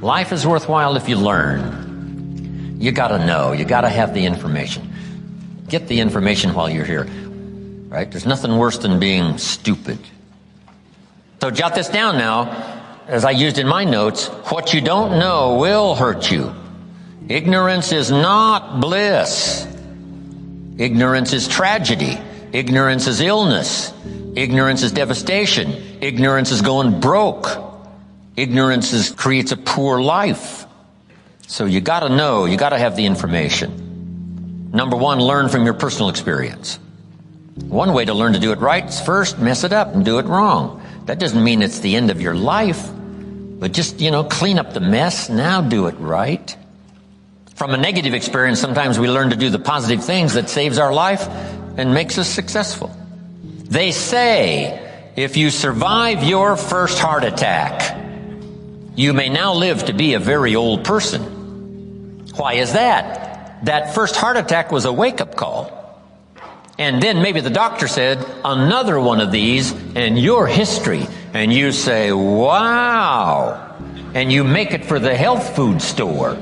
Life is worthwhile if you learn. You gotta know. You gotta have the information. Get the information while you're here. Right? There's nothing worse than being stupid. So jot this down now, as I used in my notes. What you don't know will hurt you. Ignorance is not bliss. Ignorance is tragedy. Ignorance is illness. Ignorance is devastation. Ignorance is going broke. Ignorance is, creates a poor life. So you gotta know, you gotta have the information. Number one, learn from your personal experience. One way to learn to do it right is first mess it up and do it wrong. That doesn't mean it's the end of your life, but just, you know, clean up the mess, now do it right. From a negative experience, sometimes we learn to do the positive things that saves our life and makes us successful. They say if you survive your first heart attack, you may now live to be a very old person. Why is that? That first heart attack was a wake up call. And then maybe the doctor said, another one of these and your history. And you say, wow. And you make it for the health food store.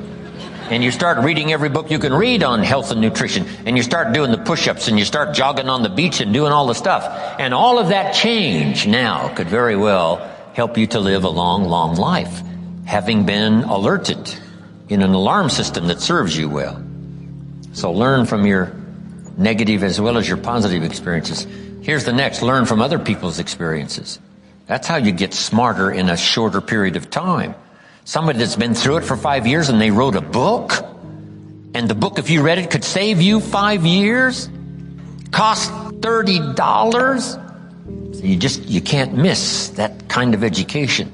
And you start reading every book you can read on health and nutrition. And you start doing the push-ups and you start jogging on the beach and doing all the stuff. And all of that change now could very well help you to live a long, long life. Having been alerted in an alarm system that serves you well. So learn from your negative as well as your positive experiences. Here's the next learn from other people's experiences. That's how you get smarter in a shorter period of time. Somebody that's been through it for five years and they wrote a book, and the book, if you read it, could save you five years, cost $30. You just, you can't miss that kind of education.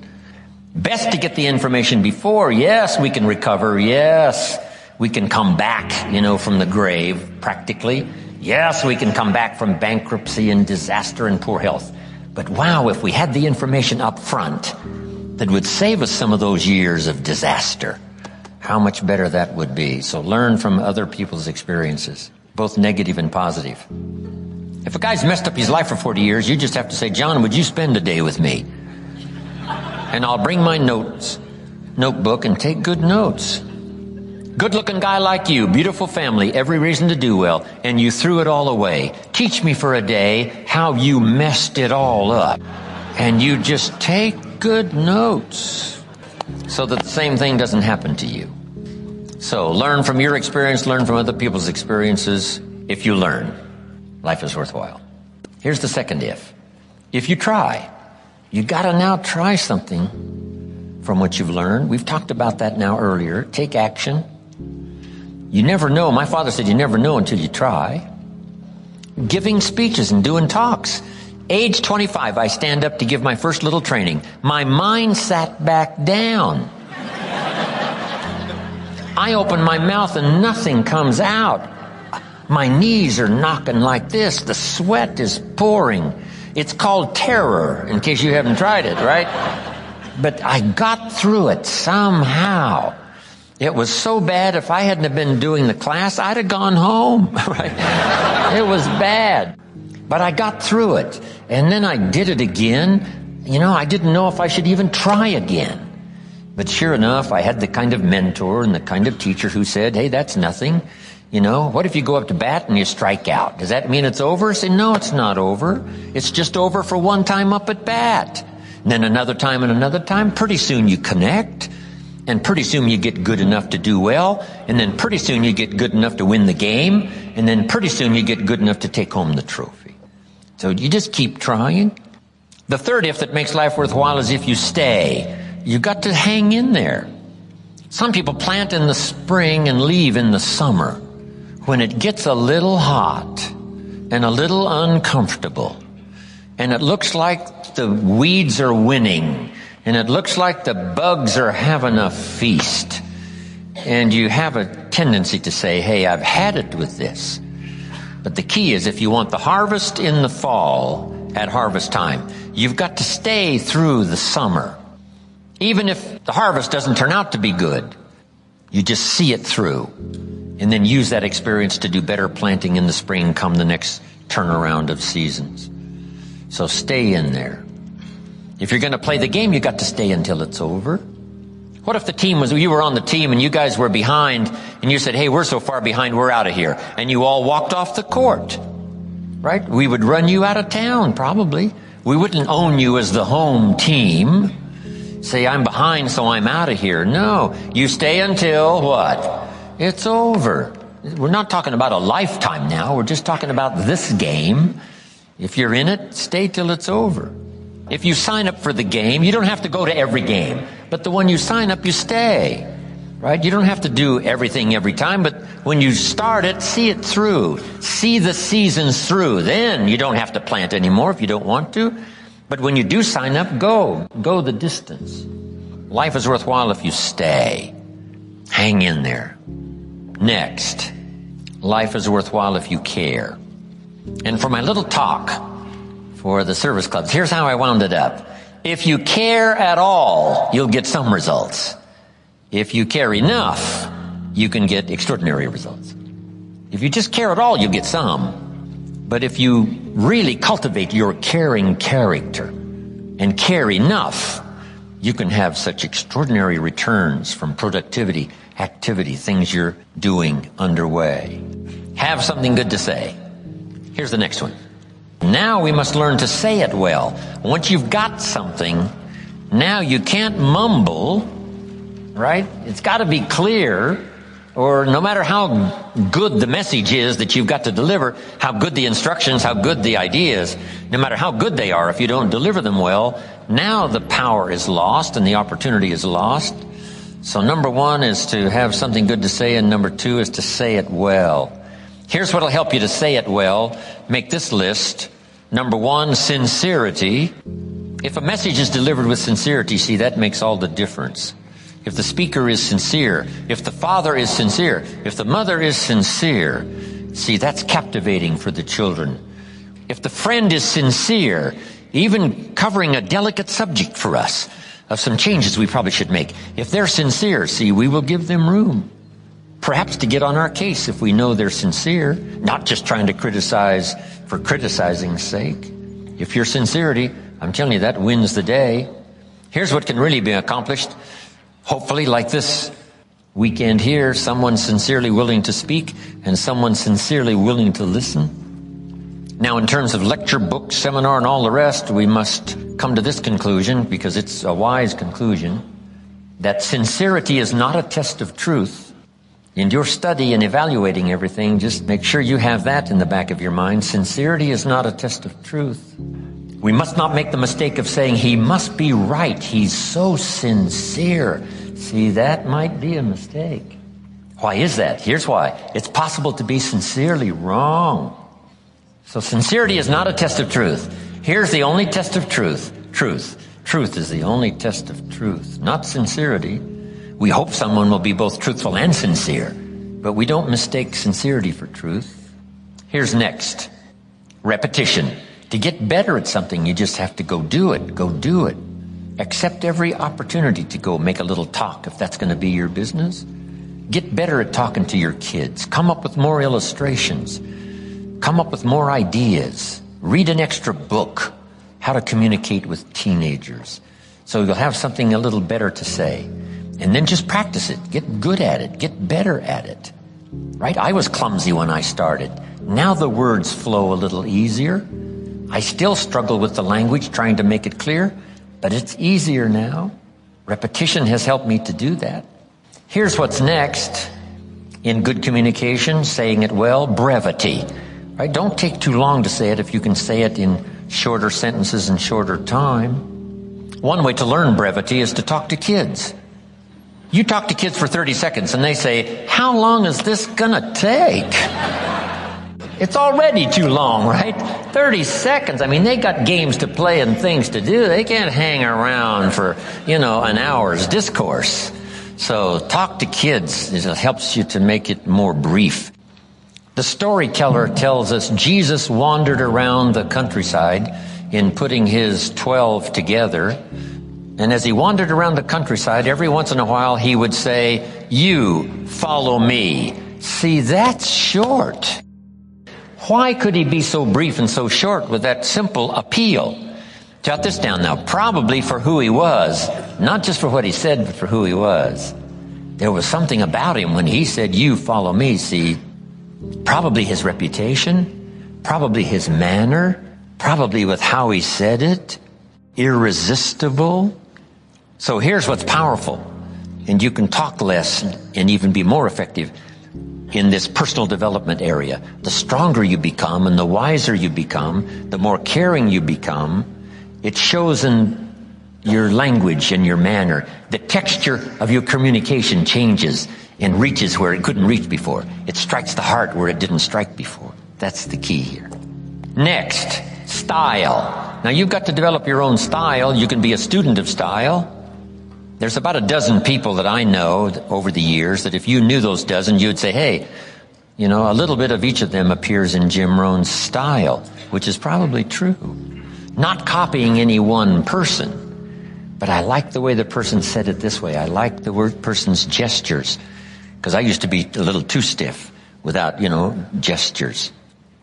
Best to get the information before. Yes, we can recover. Yes, we can come back, you know, from the grave, practically. Yes, we can come back from bankruptcy and disaster and poor health. But wow, if we had the information up front that would save us some of those years of disaster, how much better that would be. So learn from other people's experiences, both negative and positive. If a guy's messed up his life for 40 years, you just have to say, John, would you spend a day with me? And I'll bring my notes, notebook and take good notes. Good looking guy like you, beautiful family, every reason to do well, and you threw it all away. Teach me for a day how you messed it all up. And you just take good notes so that the same thing doesn't happen to you. So learn from your experience, learn from other people's experiences. If you learn, life is worthwhile. Here's the second if. If you try, you gotta now try something from what you've learned. We've talked about that now earlier. Take action. You never know. My father said you never know until you try. Giving speeches and doing talks. Age 25, I stand up to give my first little training. My mind sat back down. I open my mouth and nothing comes out. My knees are knocking like this. The sweat is pouring. It's called terror, in case you haven't tried it, right? But I got through it somehow. It was so bad, if I hadn't been doing the class, I'd have gone home, right? It was bad. But I got through it. And then I did it again. You know, I didn't know if I should even try again. But sure enough, I had the kind of mentor and the kind of teacher who said, hey, that's nothing. You know, what if you go up to bat and you strike out? Does that mean it's over? Say, no, it's not over. It's just over for one time up at bat. And then another time and another time. Pretty soon you connect. And pretty soon you get good enough to do well. And then pretty soon you get good enough to win the game. And then pretty soon you get good enough to take home the trophy. So you just keep trying. The third if that makes life worthwhile is if you stay. You got to hang in there. Some people plant in the spring and leave in the summer. When it gets a little hot and a little uncomfortable and it looks like the weeds are winning and it looks like the bugs are having a feast. And you have a tendency to say, hey, I've had it with this. But the key is if you want the harvest in the fall at harvest time, you've got to stay through the summer. Even if the harvest doesn't turn out to be good, you just see it through and then use that experience to do better planting in the spring come the next turnaround of seasons. So stay in there. If you're going to play the game, you got to stay until it's over. What if the team was, you were on the team and you guys were behind and you said, hey, we're so far behind, we're out of here. And you all walked off the court. Right? We would run you out of town, probably. We wouldn't own you as the home team. Say, I'm behind, so I'm out of here. No. You stay until what? It's over. We're not talking about a lifetime now. We're just talking about this game. If you're in it, stay till it's over. If you sign up for the game, you don't have to go to every game. But the one you sign up, you stay. Right? You don't have to do everything every time, but when you start it, see it through. See the seasons through. Then you don't have to plant anymore if you don't want to. But when you do sign up, go. Go the distance. Life is worthwhile if you stay. Hang in there. Next, life is worthwhile if you care. And for my little talk for the service clubs, here's how I wound it up. If you care at all, you'll get some results. If you care enough, you can get extraordinary results. If you just care at all, you'll get some. But if you really cultivate your caring character and care enough, you can have such extraordinary returns from productivity activity, things you're doing underway. Have something good to say. Here's the next one. Now we must learn to say it well. Once you've got something, now you can't mumble, right? It's got to be clear, or no matter how good the message is that you've got to deliver, how good the instructions, how good the ideas, no matter how good they are, if you don't deliver them well, now the power is lost and the opportunity is lost. So number one is to have something good to say, and number two is to say it well. Here's what'll help you to say it well. Make this list. Number one, sincerity. If a message is delivered with sincerity, see, that makes all the difference. If the speaker is sincere, if the father is sincere, if the mother is sincere, see, that's captivating for the children. If the friend is sincere, even covering a delicate subject for us, of some changes we probably should make. If they're sincere, see, we will give them room. Perhaps to get on our case if we know they're sincere, not just trying to criticize for criticizing's sake. If your sincerity, I'm telling you, that wins the day. Here's what can really be accomplished. Hopefully, like this weekend here, someone sincerely willing to speak and someone sincerely willing to listen. Now, in terms of lecture, book, seminar, and all the rest, we must come to this conclusion because it's a wise conclusion that sincerity is not a test of truth. In your study and evaluating everything, just make sure you have that in the back of your mind. Sincerity is not a test of truth. We must not make the mistake of saying, he must be right. He's so sincere. See, that might be a mistake. Why is that? Here's why. It's possible to be sincerely wrong. So sincerity is not a test of truth. Here's the only test of truth. Truth. Truth is the only test of truth, not sincerity. We hope someone will be both truthful and sincere, but we don't mistake sincerity for truth. Here's next. Repetition. To get better at something, you just have to go do it. Go do it. Accept every opportunity to go make a little talk if that's going to be your business. Get better at talking to your kids. Come up with more illustrations. Come up with more ideas. Read an extra book. How to communicate with teenagers. So you'll have something a little better to say. And then just practice it. Get good at it. Get better at it. Right? I was clumsy when I started. Now the words flow a little easier. I still struggle with the language trying to make it clear, but it's easier now. Repetition has helped me to do that. Here's what's next in good communication, saying it well, brevity. Right? Don't take too long to say it if you can say it in shorter sentences and shorter time. One way to learn brevity is to talk to kids. You talk to kids for 30 seconds and they say, how long is this gonna take? It's already too long, right? 30 seconds. I mean, they got games to play and things to do. They can't hang around for, you know, an hour's discourse. So talk to kids. It helps you to make it more brief. The storyteller tells us Jesus wandered around the countryside in putting his 12 together. And as he wandered around the countryside, every once in a while he would say, You follow me. See, that's short. Why could he be so brief and so short with that simple appeal? Jot this down now. Probably for who he was, not just for what he said, but for who he was. There was something about him when he said, You follow me, see, probably his reputation, probably his manner, probably with how he said it, irresistible. So here's what's powerful. And you can talk less and even be more effective in this personal development area. The stronger you become and the wiser you become, the more caring you become, it shows in your language and your manner. The texture of your communication changes and reaches where it couldn't reach before. It strikes the heart where it didn't strike before. That's the key here. Next, style. Now you've got to develop your own style. You can be a student of style. There's about a dozen people that I know over the years that if you knew those dozen, you'd say, hey, you know, a little bit of each of them appears in Jim Rohn's style, which is probably true. Not copying any one person, but I like the way the person said it this way. I like the word person's gestures, because I used to be a little too stiff without, you know, gestures.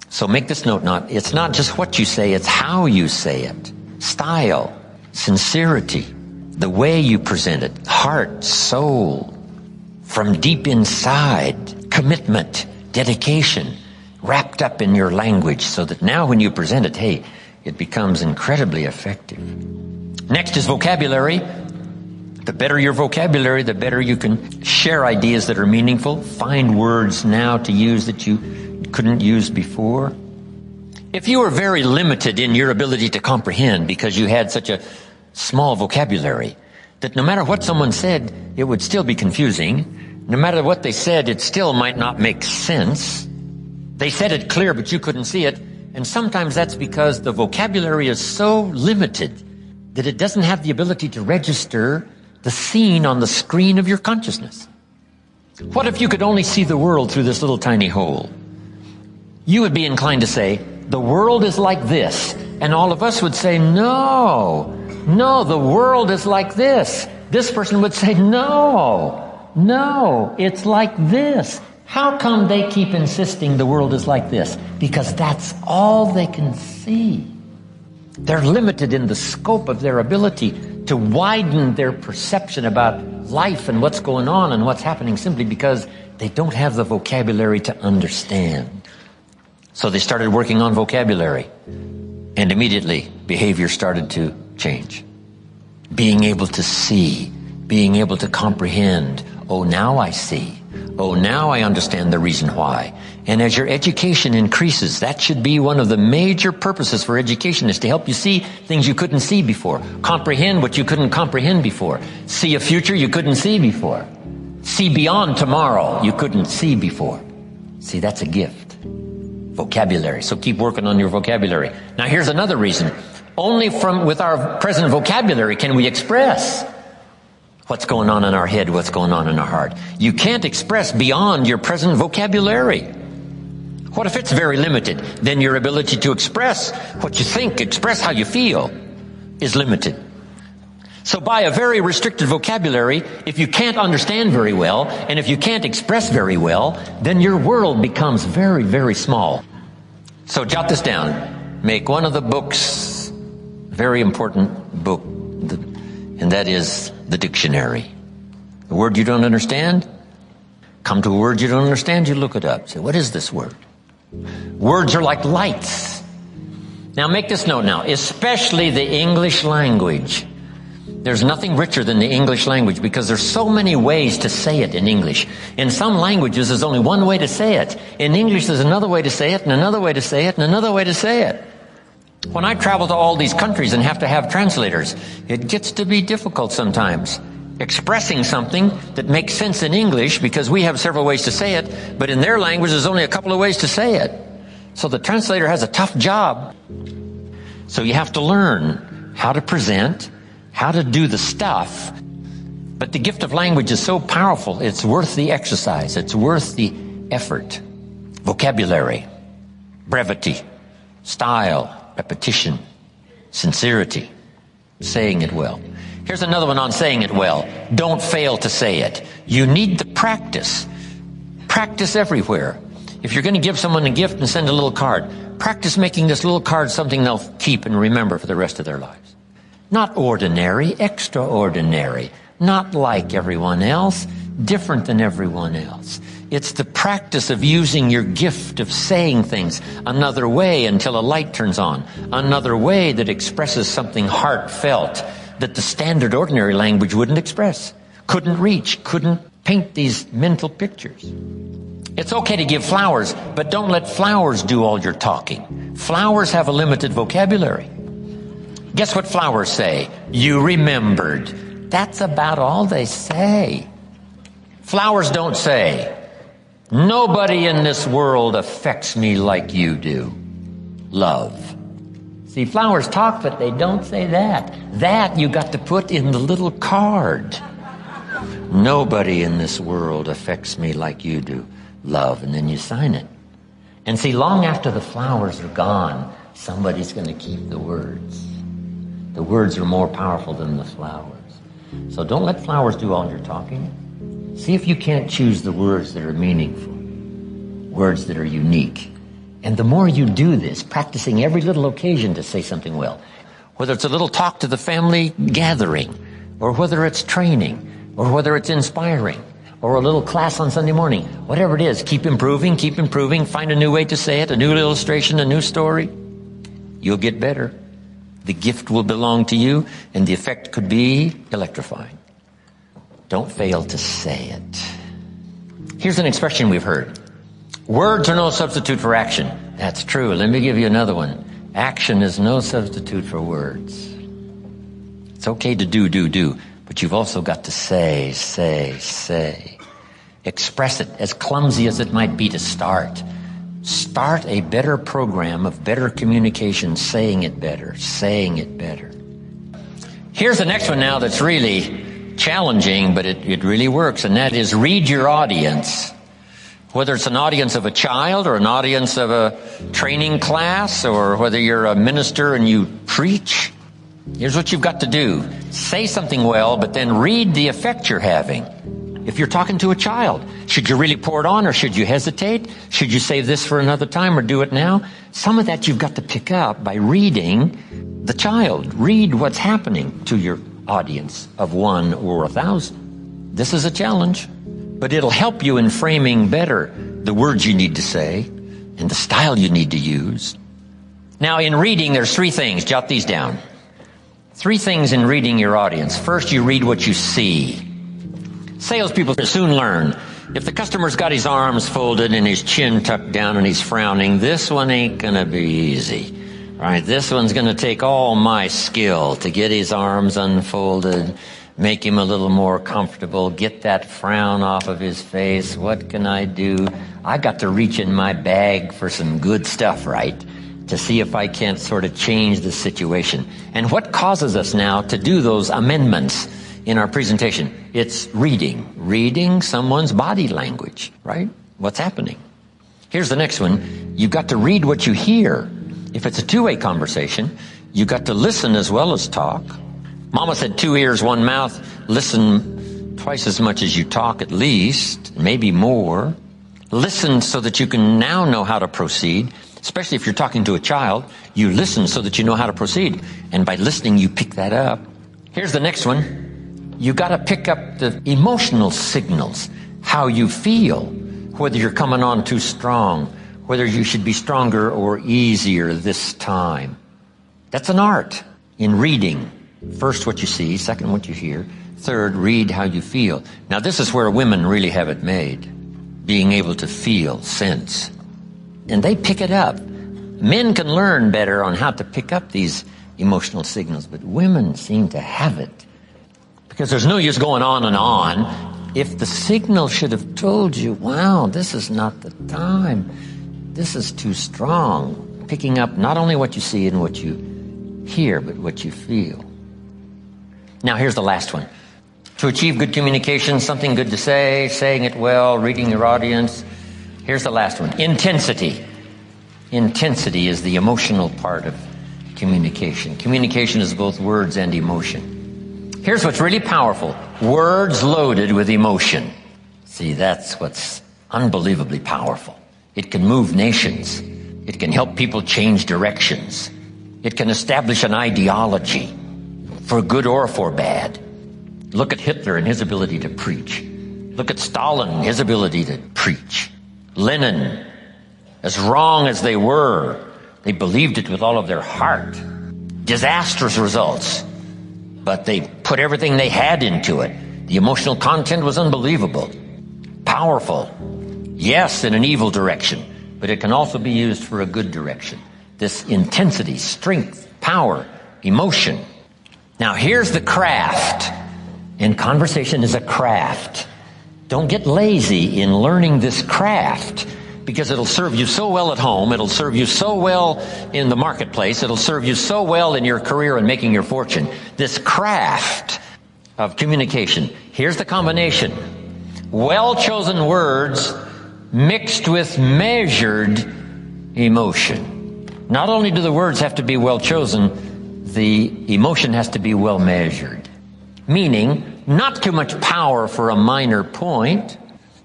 So make this note not, it's not just what you say, it's how you say it. Style, sincerity, the way you present it, heart, soul, from deep inside, commitment, dedication, wrapped up in your language so that now when you present it, hey, it becomes incredibly effective. Next is vocabulary. The better your vocabulary, the better you can share ideas that are meaningful, find words now to use that you couldn't use before. If you were very limited in your ability to comprehend because you had such a small vocabulary that no matter what someone said, it would still be confusing. No matter what they said, it still might not make sense. They said it clear, but you couldn't see it. And sometimes that's because the vocabulary is so limited that it doesn't have the ability to register the scene on the screen of your consciousness. What if you could only see the world through this little tiny hole? You would be inclined to say, the world is like this. And all of us would say, no, no, the world is like this. This person would say, no, no, it's like this. How come they keep insisting the world is like this? Because that's all they can see. They're limited in the scope of their ability to widen their perception about life and what's going on and what's happening simply because they don't have the vocabulary to understand. So they started working on vocabulary. And immediately, behavior started to change. Being able to see, being able to comprehend. Oh, now I see. Oh, now I understand the reason why. And as your education increases, that should be one of the major purposes for education is to help you see things you couldn't see before. Comprehend what you couldn't comprehend before. See a future you couldn't see before. See beyond tomorrow you couldn't see before. See, that's a gift vocabulary. So keep working on your vocabulary. Now here's another reason. Only from, with our present vocabulary can we express what's going on in our head, what's going on in our heart. You can't express beyond your present vocabulary. What if it's very limited? Then your ability to express what you think, express how you feel is limited. So by a very restricted vocabulary, if you can't understand very well, and if you can't express very well, then your world becomes very, very small. So jot this down. Make one of the books, very important book, and that is the dictionary. A word you don't understand? Come to a word you don't understand, you look it up. Say, what is this word? Words are like lights. Now make this note now, especially the English language. There's nothing richer than the English language because there's so many ways to say it in English. In some languages, there's only one way to say it. In English, there's another way to say it, and another way to say it, and another way to say it. When I travel to all these countries and have to have translators, it gets to be difficult sometimes. Expressing something that makes sense in English because we have several ways to say it, but in their language, there's only a couple of ways to say it. So the translator has a tough job. So you have to learn how to present, how to do the stuff. But the gift of language is so powerful, it's worth the exercise, it's worth the effort. Vocabulary, brevity, style, repetition, sincerity, saying it well. Here's another one on saying it well. Don't fail to say it. You need the practice. Practice everywhere. If you're going to give someone a gift and send a little card, practice making this little card something they'll keep and remember for the rest of their lives. Not ordinary, extraordinary. Not like everyone else, different than everyone else. It's the practice of using your gift of saying things another way until a light turns on, another way that expresses something heartfelt that the standard ordinary language wouldn't express, couldn't reach, couldn't paint these mental pictures. It's okay to give flowers, but don't let flowers do all your talking. Flowers have a limited vocabulary. Guess what flowers say? You remembered. That's about all they say. Flowers don't say, Nobody in this world affects me like you do. Love. See, flowers talk, but they don't say that. That you got to put in the little card. Nobody in this world affects me like you do. Love. And then you sign it. And see, long after the flowers are gone, somebody's going to keep the words. The words are more powerful than the flowers. So don't let flowers do all your talking. See if you can't choose the words that are meaningful, words that are unique. And the more you do this, practicing every little occasion to say something well, whether it's a little talk to the family gathering, or whether it's training, or whether it's inspiring, or a little class on Sunday morning, whatever it is, keep improving, keep improving, find a new way to say it, a new illustration, a new story. You'll get better. The gift will belong to you, and the effect could be electrifying. Don't fail to say it. Here's an expression we've heard. Words are no substitute for action. That's true. Let me give you another one. Action is no substitute for words. It's okay to do, do, do, but you've also got to say, say, say. Express it, as clumsy as it might be to start. Start a better program of better communication, saying it better, saying it better. Here's the next one now that's really challenging, but it, it really works, and that is read your audience. Whether it's an audience of a child or an audience of a training class or whether you're a minister and you preach, here's what you've got to do. Say something well, but then read the effect you're having. If you're talking to a child, should you really pour it on or should you hesitate? Should you save this for another time or do it now? Some of that you've got to pick up by reading the child. Read what's happening to your audience of one or a thousand. This is a challenge, but it'll help you in framing better the words you need to say and the style you need to use. Now, in reading, there's three things. Jot these down. Three things in reading your audience. First, you read what you see. Salespeople soon learn. If the customer's got his arms folded and his chin tucked down and he's frowning, this one ain't gonna be easy. Right, this one's going to take all my skill to get his arms unfolded, make him a little more comfortable, get that frown off of his face. What can I do? I got to reach in my bag for some good stuff, right? To see if I can't sort of change the situation. And what causes us now to do those amendments in our presentation? It's reading. Reading someone's body language, right? What's happening? Here's the next one. You've got to read what you hear. If it's a two-way conversation, you got to listen as well as talk. Mama said two ears, one mouth. Listen twice as much as you talk at least, maybe more. Listen so that you can now know how to proceed, especially if you're talking to a child. You listen so that you know how to proceed. And by listening, you pick that up. Here's the next one. You got to pick up the emotional signals, how you feel, whether you're coming on too strong, whether you should be stronger or easier this time. That's an art in reading. First, what you see, second, what you hear, third, read how you feel. Now, this is where women really have it made being able to feel, sense. And they pick it up. Men can learn better on how to pick up these emotional signals, but women seem to have it. Because there's no use going on and on. If the signal should have told you, wow, this is not the time this is too strong. Picking up not only what you see and what you hear, but what you feel. Now, here's the last one. To achieve good communication, something good to say, saying it well, reading your audience. Here's the last one intensity. Intensity is the emotional part of communication. Communication is both words and emotion. Here's what's really powerful words loaded with emotion. See, that's what's unbelievably powerful. It can move nations. It can help people change directions. It can establish an ideology. for good or for bad. Look at Hitler and his ability to preach. Look at Stalin his ability to preach. Lenin, as wrong as they were, they believed it with all of their heart. Disastrous results. But they put everything they had into it. The emotional content was unbelievable. Powerful. Yes, in an evil direction, but it can also be used for a good direction. This intensity, strength, power, emotion. Now here's the craft. And conversation is a craft. Don't get lazy in learning this craft because it'll serve you so well at home. It'll serve you so well in the marketplace. It'll serve you so well in your career and making your fortune. This craft of communication. Here's the combination. Well chosen words mixed with measured emotion. Not only do the words have to be well chosen, the emotion has to be well measured. Meaning, not too much power for a minor point.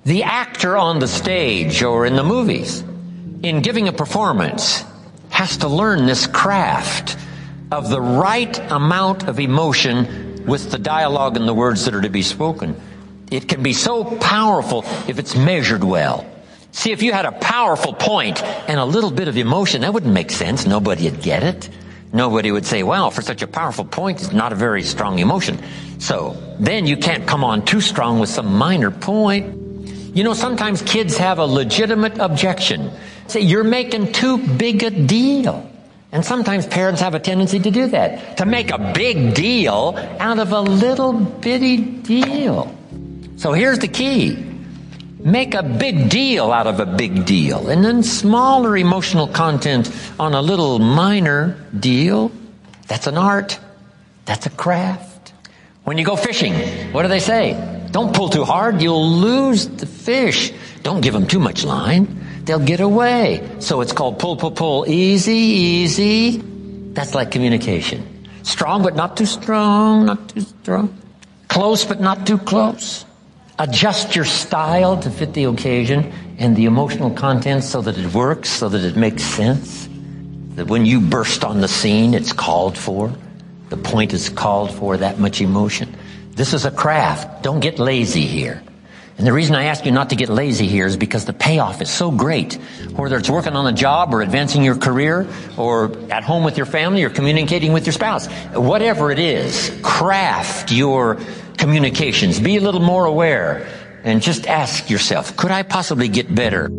The actor on the stage or in the movies, in giving a performance, has to learn this craft of the right amount of emotion with the dialogue and the words that are to be spoken. It can be so powerful if it's measured well. See, if you had a powerful point and a little bit of emotion, that wouldn't make sense. Nobody would get it. Nobody would say, well, for such a powerful point, it's not a very strong emotion. So then you can't come on too strong with some minor point. You know, sometimes kids have a legitimate objection. Say, you're making too big a deal. And sometimes parents have a tendency to do that, to make a big deal out of a little bitty deal. So here's the key. Make a big deal out of a big deal, and then smaller emotional content on a little minor deal. That's an art. That's a craft. When you go fishing, what do they say? Don't pull too hard. You'll lose the fish. Don't give them too much line. They'll get away. So it's called pull, pull, pull. Easy, easy. That's like communication. Strong, but not too strong, not too strong. Close, but not too close. Adjust your style to fit the occasion and the emotional content so that it works, so that it makes sense. That when you burst on the scene, it's called for. The point is called for, that much emotion. This is a craft. Don't get lazy here. And the reason I ask you not to get lazy here is because the payoff is so great. Whether it's working on a job or advancing your career or at home with your family or communicating with your spouse. Whatever it is, craft your communications. Be a little more aware and just ask yourself, could I possibly get better?